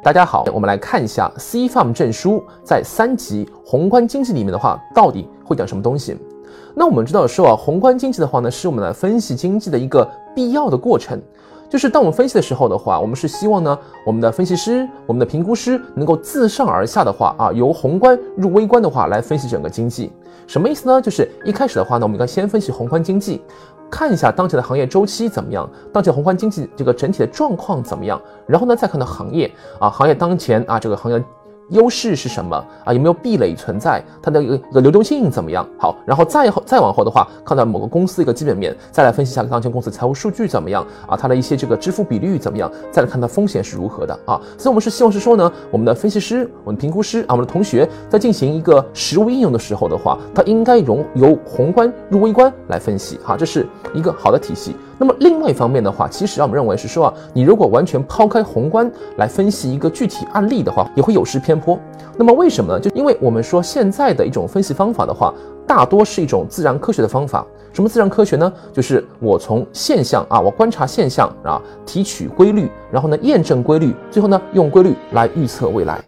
大家好，我们来看一下 CFAM 证书在三级宏观经济里面的话，到底会讲什么东西？那我们知道说啊，宏观经济的话呢，是我们来分析经济的一个必要的过程。就是当我们分析的时候的话，我们是希望呢，我们的分析师、我们的评估师能够自上而下的话啊，由宏观入微观的话来分析整个经济。什么意思呢？就是一开始的话呢，我们应该先分析宏观经济。看一下当前的行业周期怎么样，当前宏观经济这个整体的状况怎么样，然后呢再看到行业啊，行业当前啊这个行业。优势是什么啊？有没有壁垒存在？它的一个流动性怎么样？好，然后再后再往后的话，看到某个公司一个基本面，再来分析一下当前公司财务数据怎么样啊？它的一些这个支付比率怎么样？再来看它风险是如何的啊？所以我们是希望是说呢，我们的分析师、我们评估师啊，我们的同学在进行一个实物应用的时候的话，它应该由由宏观入微观来分析哈，这是一个好的体系。那么另外一方面的话，其实让，我们认为是说啊，你如果完全抛开宏观来分析一个具体案例的话，也会有失偏颇。那么为什么呢？就因为我们说现在的一种分析方法的话，大多是一种自然科学的方法。什么自然科学呢？就是我从现象啊，我观察现象啊，提取规律，然后呢验证规律，最后呢用规律来预测未来。